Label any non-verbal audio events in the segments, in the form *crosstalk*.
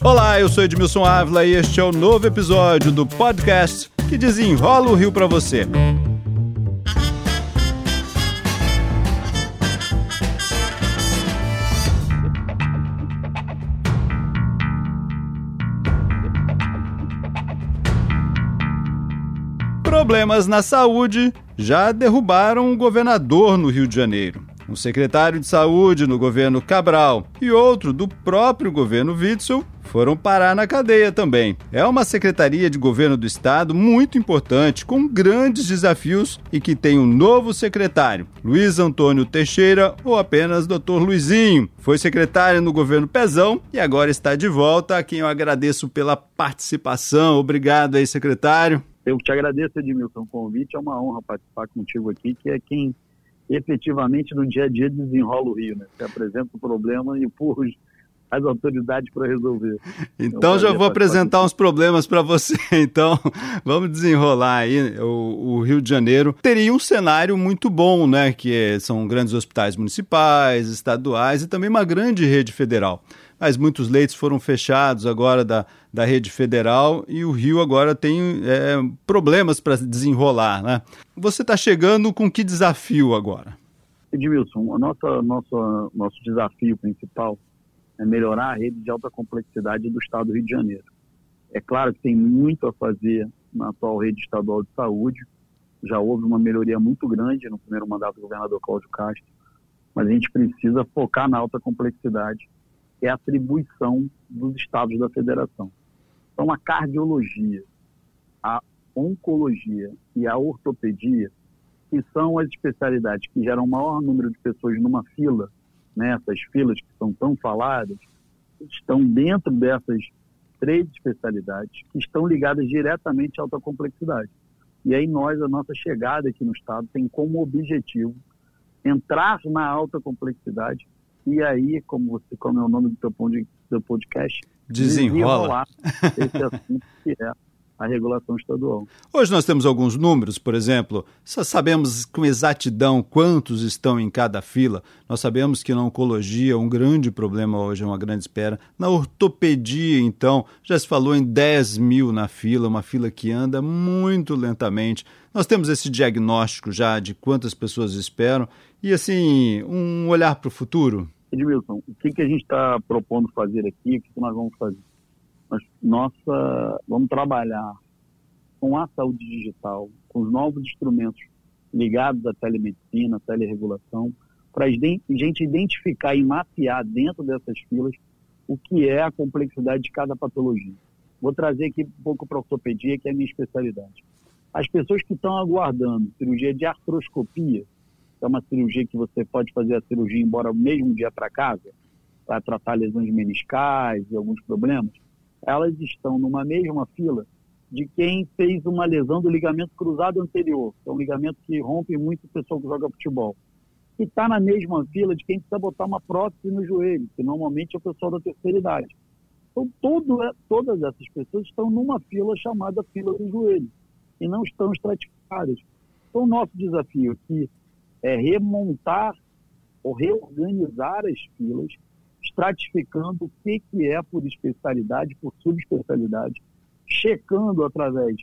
Olá, eu sou Edmilson Ávila e este é o novo episódio do podcast que desenrola o Rio para você. Problemas na saúde já derrubaram o governador no Rio de Janeiro um secretário de saúde no governo Cabral e outro do próprio governo Witzel foram parar na cadeia também. É uma secretaria de governo do estado muito importante, com grandes desafios e que tem um novo secretário, Luiz Antônio Teixeira ou apenas Dr. Luizinho. Foi secretário no governo Pezão e agora está de volta, a quem eu agradeço pela participação. Obrigado aí, secretário. Eu te agradeço, Edmilson, o convite. É uma honra participar contigo aqui, que é quem efetivamente no dia a dia desenrola o Rio, né? Você apresenta o problema e empurra as autoridades para resolver. Então é já vou apresentar uns problemas para você. *laughs* Então vamos desenrolar aí. O, o, Rio de Janeiro teria um cenário muito bom, né? Que é, são grandes hospitais municipais, estaduais e também uma grande rede federal mas muitos leitos foram fechados agora da, da rede federal e o Rio agora tem é, problemas para desenrolar. Né? Você está chegando com que desafio agora? Edmilson, o nosso, nosso, nosso desafio principal é melhorar a rede de alta complexidade do Estado do Rio de Janeiro. É claro que tem muito a fazer na atual rede estadual de saúde, já houve uma melhoria muito grande no primeiro mandato do governador Cláudio Castro, mas a gente precisa focar na alta complexidade é a atribuição dos estados da federação. Então, a cardiologia, a oncologia e a ortopedia, que são as especialidades que geram o maior número de pessoas numa fila, né, filas que são tão faladas, estão dentro dessas três especialidades que estão ligadas diretamente à alta complexidade. E aí nós, a nossa chegada aqui no Estado tem como objetivo entrar na alta complexidade e aí, como você, como é o nome do teu, do podcast, desenrola esse assunto que é a regulação estadual. Hoje nós temos alguns números, por exemplo, sabemos com exatidão quantos estão em cada fila. Nós sabemos que na oncologia um grande problema hoje é uma grande espera. Na ortopedia, então, já se falou em 10 mil na fila, uma fila que anda muito lentamente. Nós temos esse diagnóstico já de quantas pessoas esperam e, assim, um olhar para o futuro. Edmilson, o que, que a gente está propondo fazer aqui? O que, que nós vamos fazer? Nós, nossa, vamos trabalhar com a saúde digital, com os novos instrumentos ligados à telemedicina, à teleregulação, para a gente identificar e mapear dentro dessas filas o que é a complexidade de cada patologia. Vou trazer aqui um pouco para a ortopedia, que é a minha especialidade. As pessoas que estão aguardando cirurgia de artroscopia, é uma cirurgia que você pode fazer a cirurgia embora o mesmo dia para casa, para tratar lesões meniscais e alguns problemas, elas estão numa mesma fila de quem fez uma lesão do ligamento cruzado anterior, que é um ligamento que rompe muito o pessoal que joga futebol. E está na mesma fila de quem precisa botar uma prótese no joelho, que normalmente é o pessoal da terceira idade. Então, todo, todas essas pessoas estão numa fila chamada fila do joelho, e não estão estratificadas. Então, o nosso desafio aqui é remontar ou reorganizar as filas, estratificando o que, que é por especialidade, por subespecialidade, checando através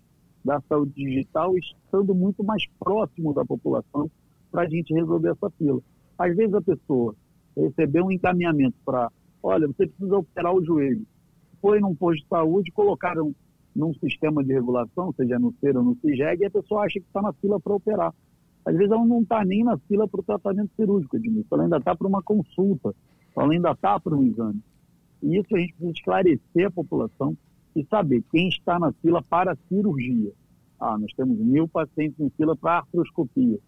da saúde digital, estando muito mais próximo da população para a gente resolver essa fila. Às vezes a pessoa recebeu um encaminhamento para, olha, você precisa operar o joelho. Foi num posto de saúde, colocaram num sistema de regulação, seja no CER ou no CIGEG, e a pessoa acha que está na fila para operar. Às vezes ela não está nem na fila para o tratamento cirúrgico, Edmilson. Ela ainda está para uma consulta, ela ainda está para um exame. E isso a gente precisa esclarecer a população e saber quem está na fila para a cirurgia. Ah, nós temos mil pacientes em fila para artroscopia.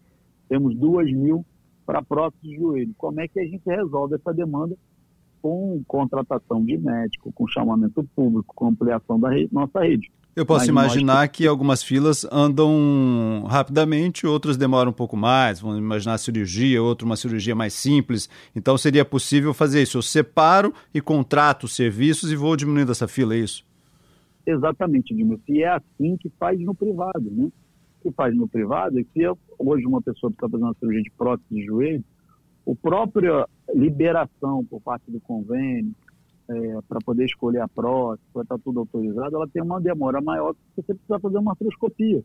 Temos duas mil para prótese de joelho. Como é que a gente resolve essa demanda com contratação de médico, com chamamento público, com ampliação da rede, nossa rede? Eu posso Mas imaginar que... que... algumas filas andam rapidamente, outras demoram um pouco mais. Vamos imaginar a cirurgia, outra uma cirurgia mais simples. Então seria possível fazer isso. Eu separo e contrato os serviços e vou diminuindo essa fila, é isso? Exatamente, Edmilson. E é assim que faz no privado, né? O que faz no privado é que hoje uma pessoa está fazendo uma cirurgia de prótese de joelho, a própria liberação por parte do convênio, é, para poder escolher a prótese, para estar tá tudo autorizado, ela tem uma demora maior que você precisar fazer uma artroscopia.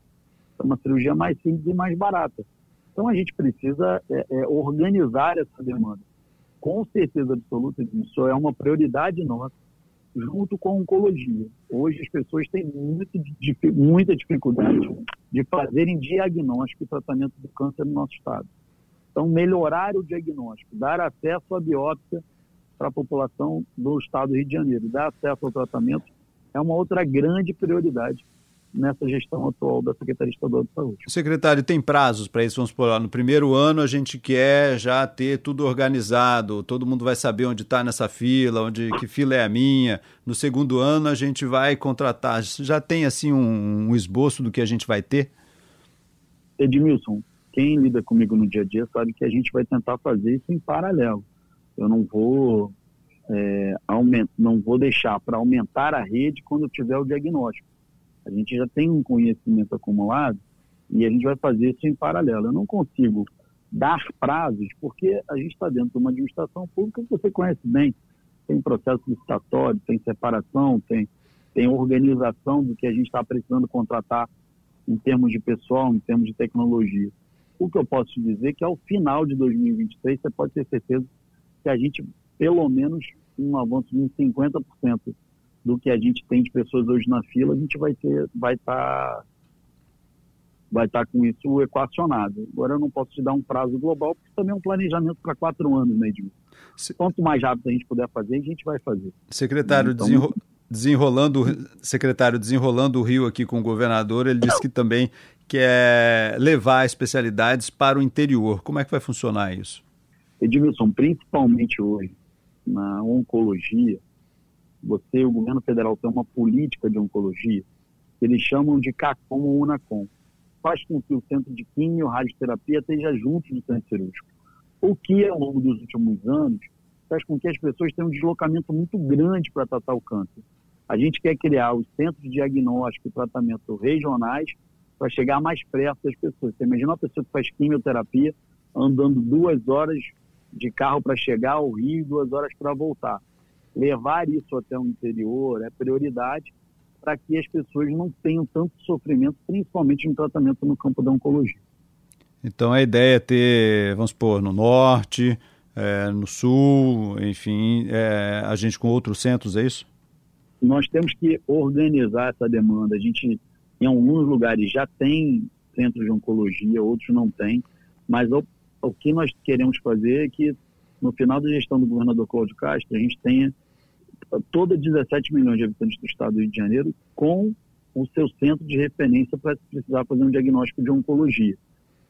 É uma cirurgia mais simples e mais barata. Então a gente precisa é, é, organizar essa demanda. Com certeza absoluta, isso é uma prioridade nossa, junto com a oncologia. Hoje as pessoas têm muito, muita dificuldade de fazerem diagnóstico e tratamento do câncer no nosso estado. Então, melhorar o diagnóstico, dar acesso à biópsia para a população do estado do Rio de Janeiro, dar acesso ao tratamento é uma outra grande prioridade nessa gestão atual da Secretaria Estadual de Saúde. Secretário, tem prazos para isso? Vamos por lá. No primeiro ano a gente quer já ter tudo organizado, todo mundo vai saber onde está nessa fila, onde que fila é a minha. No segundo ano a gente vai contratar. Já tem assim um, um esboço do que a gente vai ter? Edmilson, quem lida comigo no dia a dia sabe que a gente vai tentar fazer isso em paralelo. Eu não vou é, aument, não vou deixar para aumentar a rede quando tiver o diagnóstico a gente já tem um conhecimento acumulado e a gente vai fazer isso em paralelo. Eu não consigo dar prazos porque a gente está dentro de uma administração pública que você conhece bem. Tem processo licitatório, tem separação, tem, tem organização do que a gente está precisando contratar em termos de pessoal, em termos de tecnologia. O que eu posso te dizer é que ao final de 2023 você pode ter certeza a gente, pelo menos, um avanço de 50% do que a gente tem de pessoas hoje na fila, a gente vai ter, vai estar tá, vai estar tá com isso equacionado. Agora eu não posso te dar um prazo global, porque também é um planejamento para quatro anos, né, Edmilson? Se... Quanto mais rápido a gente puder fazer, a gente vai fazer. Secretário, então, desenro... desenrolando, secretário, desenrolando o Rio aqui com o governador, ele disse que também quer levar especialidades para o interior. Como é que vai funcionar isso? Edmilson, principalmente hoje, na oncologia, você, o governo federal, tem uma política de oncologia que eles chamam de CACOM ou UNACOM. Faz com que o centro de quimio, radioterapia esteja junto do centro cirúrgico. O que, ao longo dos últimos anos, faz com que as pessoas tenham um deslocamento muito grande para tratar o câncer. A gente quer criar os centros de diagnóstico e tratamento regionais para chegar mais perto das pessoas. Você imagina uma pessoa que faz quimioterapia andando duas horas de carro para chegar ao Rio e duas horas para voltar levar isso até o interior é prioridade para que as pessoas não tenham tanto sofrimento, principalmente no tratamento no campo da oncologia. Então a ideia é ter, vamos supor, no norte, é, no sul, enfim, é, a gente com outros centros, é isso? Nós temos que organizar essa demanda. A gente, em alguns lugares, já tem centros de oncologia, outros não tem, mas o, que nós queremos fazer é que no final da gestão do governador Cláudio Castro, a gente tenha toda 17 milhões de habitantes do estado do Rio de Janeiro com o seu centro de referência para precisar fazer um diagnóstico de oncologia.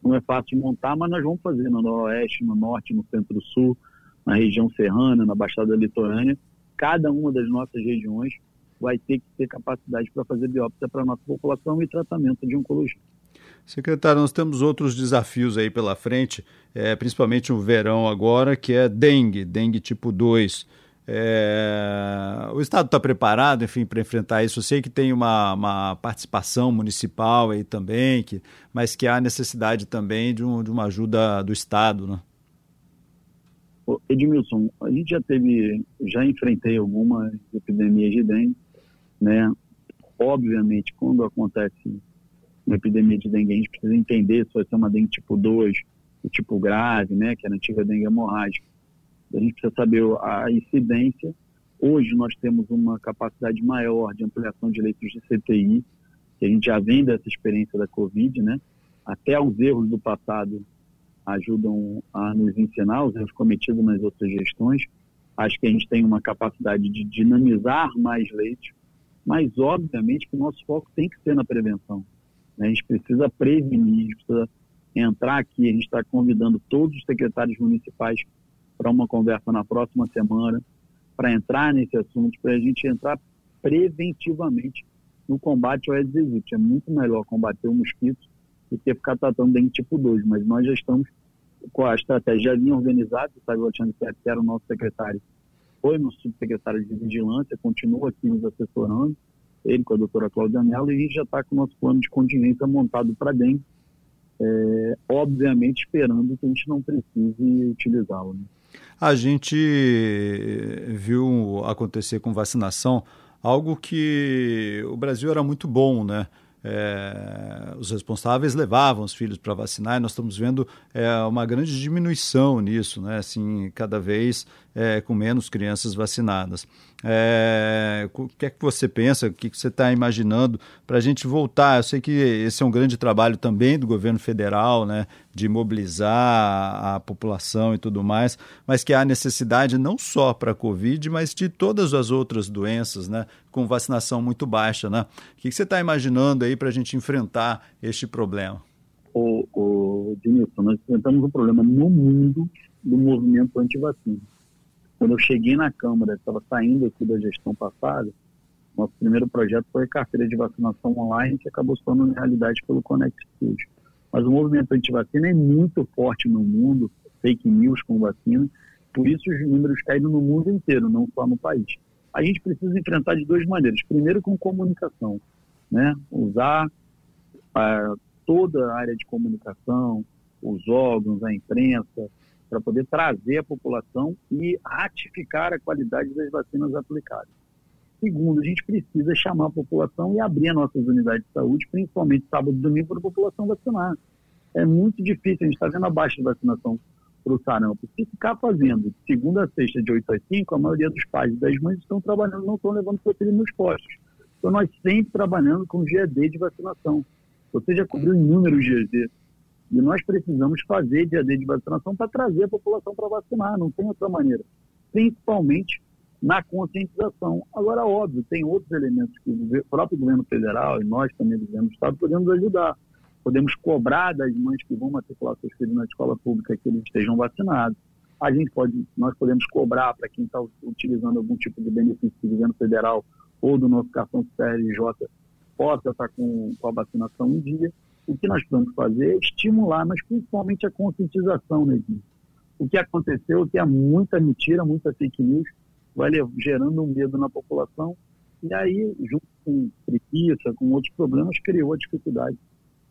Não é fácil montar, mas nós vamos fazer no noroeste, no norte, no centro-sul, na região serrana, na Baixada Litorânea. Cada uma das nossas regiões vai ter que ter capacidade para fazer biópsia para a nossa população e tratamento de oncologia. Secretário, nós temos outros desafios aí pela frente, é, principalmente o verão agora, que é dengue, dengue tipo 2. É, o Estado está preparado, enfim, para enfrentar isso. Eu sei que tem uma, uma, participação municipal aí também, que, mas que há necessidade também de, um, de uma ajuda do Estado, né? Edmilson, a gente já teve, já enfrentei algumas epidemias de dengue, né? Obviamente, quando acontece uma epidemia de dengue, a gente precisa entender se vai ser uma dengue tipo 2, o tipo grave, né? Que é a antiga dengue hemorrágica a gente precisa saber a incidência. Hoje nós temos uma capacidade maior de ampliação de leitos de CTI, que a gente já vem dessa experiência da Covid, né? Até os erros do passado ajudam a nos ensinar, os erros cometidos nas outras gestões. Acho que a gente tem uma capacidade de dinamizar mais leitos, mas obviamente que o nosso foco tem que ser na prevenção. Né? A gente precisa prevenir, a gente precisa entrar aqui, a gente está convidando todos os secretários municipais para uma conversa na próxima semana, para entrar nesse assunto, para a gente entrar preventivamente no combate ao Aedes aegypti. É muito melhor combater o mosquito do que ficar tratando dengue tipo 2, mas nós já estamos com a estratégia já organizada, o Sávio Alexandre que era o nosso secretário, foi nosso subsecretário de vigilância, continua aqui nos assessorando, ele com a doutora Cláudia Mello, e já está com o nosso plano de contingência montado para dengue, é, obviamente esperando que a gente não precise utilizá-lo. Né? A gente viu acontecer com vacinação algo que o Brasil era muito bom, né? É, os responsáveis levavam os filhos para vacinar e nós estamos vendo é, uma grande diminuição nisso, né? Assim, cada vez é, com menos crianças vacinadas. É, o que é que você pensa? O que, que você está imaginando para a gente voltar? Eu sei que esse é um grande trabalho também do governo federal, né, de mobilizar a, população e tudo mais, mas que há necessidade não só para a Covid, mas de todas as outras doenças, né, com vacinação muito baixa. Né? O que, que você está imaginando aí para a gente enfrentar este problema? O, o nós enfrentamos um problema no mundo do movimento anti-vacina quando eu cheguei na Câmara, estava saindo aqui da gestão passada, nosso primeiro projeto foi a carteira de vacinação online, que acabou se tornando realidade pelo Connect Studio. Mas o movimento anti-vacina é muito forte no mundo, fake news com vacina, por isso os números caíram no mundo inteiro, não só no país. A gente precisa enfrentar de duas maneiras. Primeiro, com comunicação, né? usar ah, toda a área de comunicação, os órgãos, a imprensa, para poder trazer a população e ratificar a qualidade das vacinas aplicadas. Segundo, a gente precisa chamar a população e abrir as nossas unidades de saúde, principalmente sábado e domingo, para a população vacinar. É muito difícil, a gente está vendo a baixa de vacinação para o sarampo. Se ficar fazendo segunda a sexta, de 8 às 5, a maioria dos pais e das mães estão trabalhando, não estão levando seu filho nos postos. Então, nós sempre trabalhando com GED de vacinação. Você já cobriu inúmeros GED e nós precisamos fazer dia D de vacinação para trazer a população para vacinar, não tem outra maneira. Principalmente na conscientização. Agora, óbvio, tem outros elementos que o próprio governo federal e nós também do governo do Estado podemos ajudar. Podemos cobrar das mães que vão matricular seus filhos na escola pública que eles estejam vacinados. A gente pode, nós podemos cobrar para quem está utilizando algum tipo de benefício do governo federal ou do nosso cartão CRJ possa estar com, com a vacinação em dia o que nós precisamos fazer é estimular, mas principalmente a conscientização, né, O que aconteceu é que há muita mentira, muita fake news, vai gerando um medo na população, e aí, junto com preguiça, com outros problemas, criou a dificuldade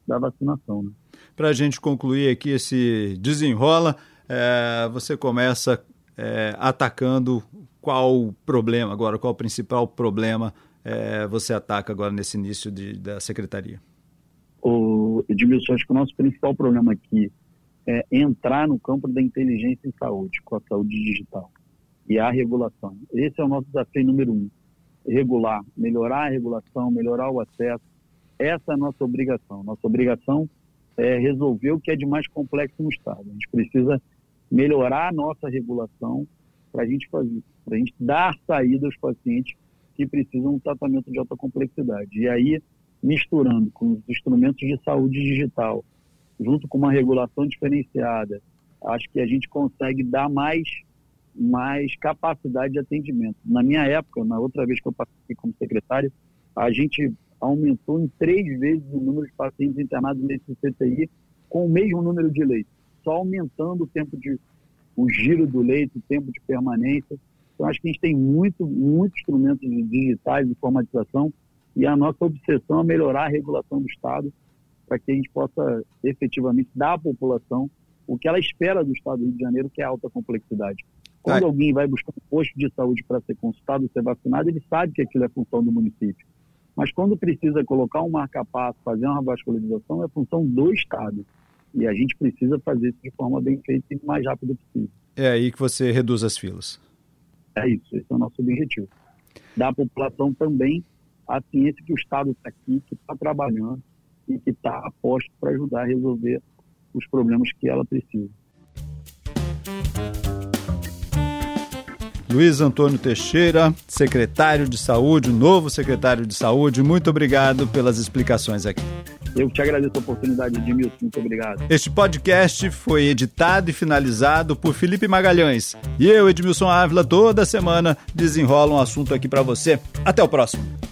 da vacinação. Né? Para a gente concluir aqui esse desenrola, é, você começa é, atacando qual problema agora, qual o principal problema é, você ataca agora nesse início de, da secretaria? o Edmilson, acho que o nosso principal problema aqui é entrar no campo da inteligência em saúde, com a saúde digital e a regulação. Esse é o nosso desafio número um. Regular, melhorar a regulação, melhorar o acesso. Essa é a nossa obrigação. Nossa obrigação é resolver o que é de mais complexo no Estado. A gente precisa melhorar a nossa regulação para a gente fazer, para a gente dar saída aos pacientes que precisam de um tratamento de alta complexidade. E aí misturando com os instrumentos de saúde digital, junto com uma regulação diferenciada, acho que a gente consegue dar mais, mais capacidade de atendimento. Na minha época, na outra vez que eu passei como secretário, a gente aumentou em três vezes o número de pacientes internados nesse CTI com o mesmo número de leitos, só aumentando o tempo de o giro do leito, o tempo de permanência. Então, acho que a gente tem muito, muitos instrumentos digitais de informatização e a nossa obsessão é melhorar a regulação do Estado para que a gente possa efetivamente dar à população o que ela espera do Estado do Rio de Janeiro, que é alta complexidade. Quando Ai. alguém vai buscar um posto de saúde para ser consultado, ser vacinado, ele sabe que aquilo é função do município. Mas quando precisa colocar um marca-passo, fazer uma vascularização, é função do Estado. E a gente precisa fazer isso de forma bem feita e o mais rápido possível. É aí que você reduz as filas. É isso, esse é o nosso objetivo. Dar à população também a ciência que o Estado está aqui, que está trabalhando e que está a posto para ajudar a resolver os problemas que ela precisa. Luiz Antônio Teixeira, secretário de Saúde, novo secretário de Saúde, muito obrigado pelas explicações aqui. Eu te agradeço a oportunidade, Edmilson. Muito obrigado. Este podcast foi editado e finalizado por Felipe Magalhães. E eu, Edmilson Ávila, toda semana desenrola um assunto aqui para você. Até o próximo.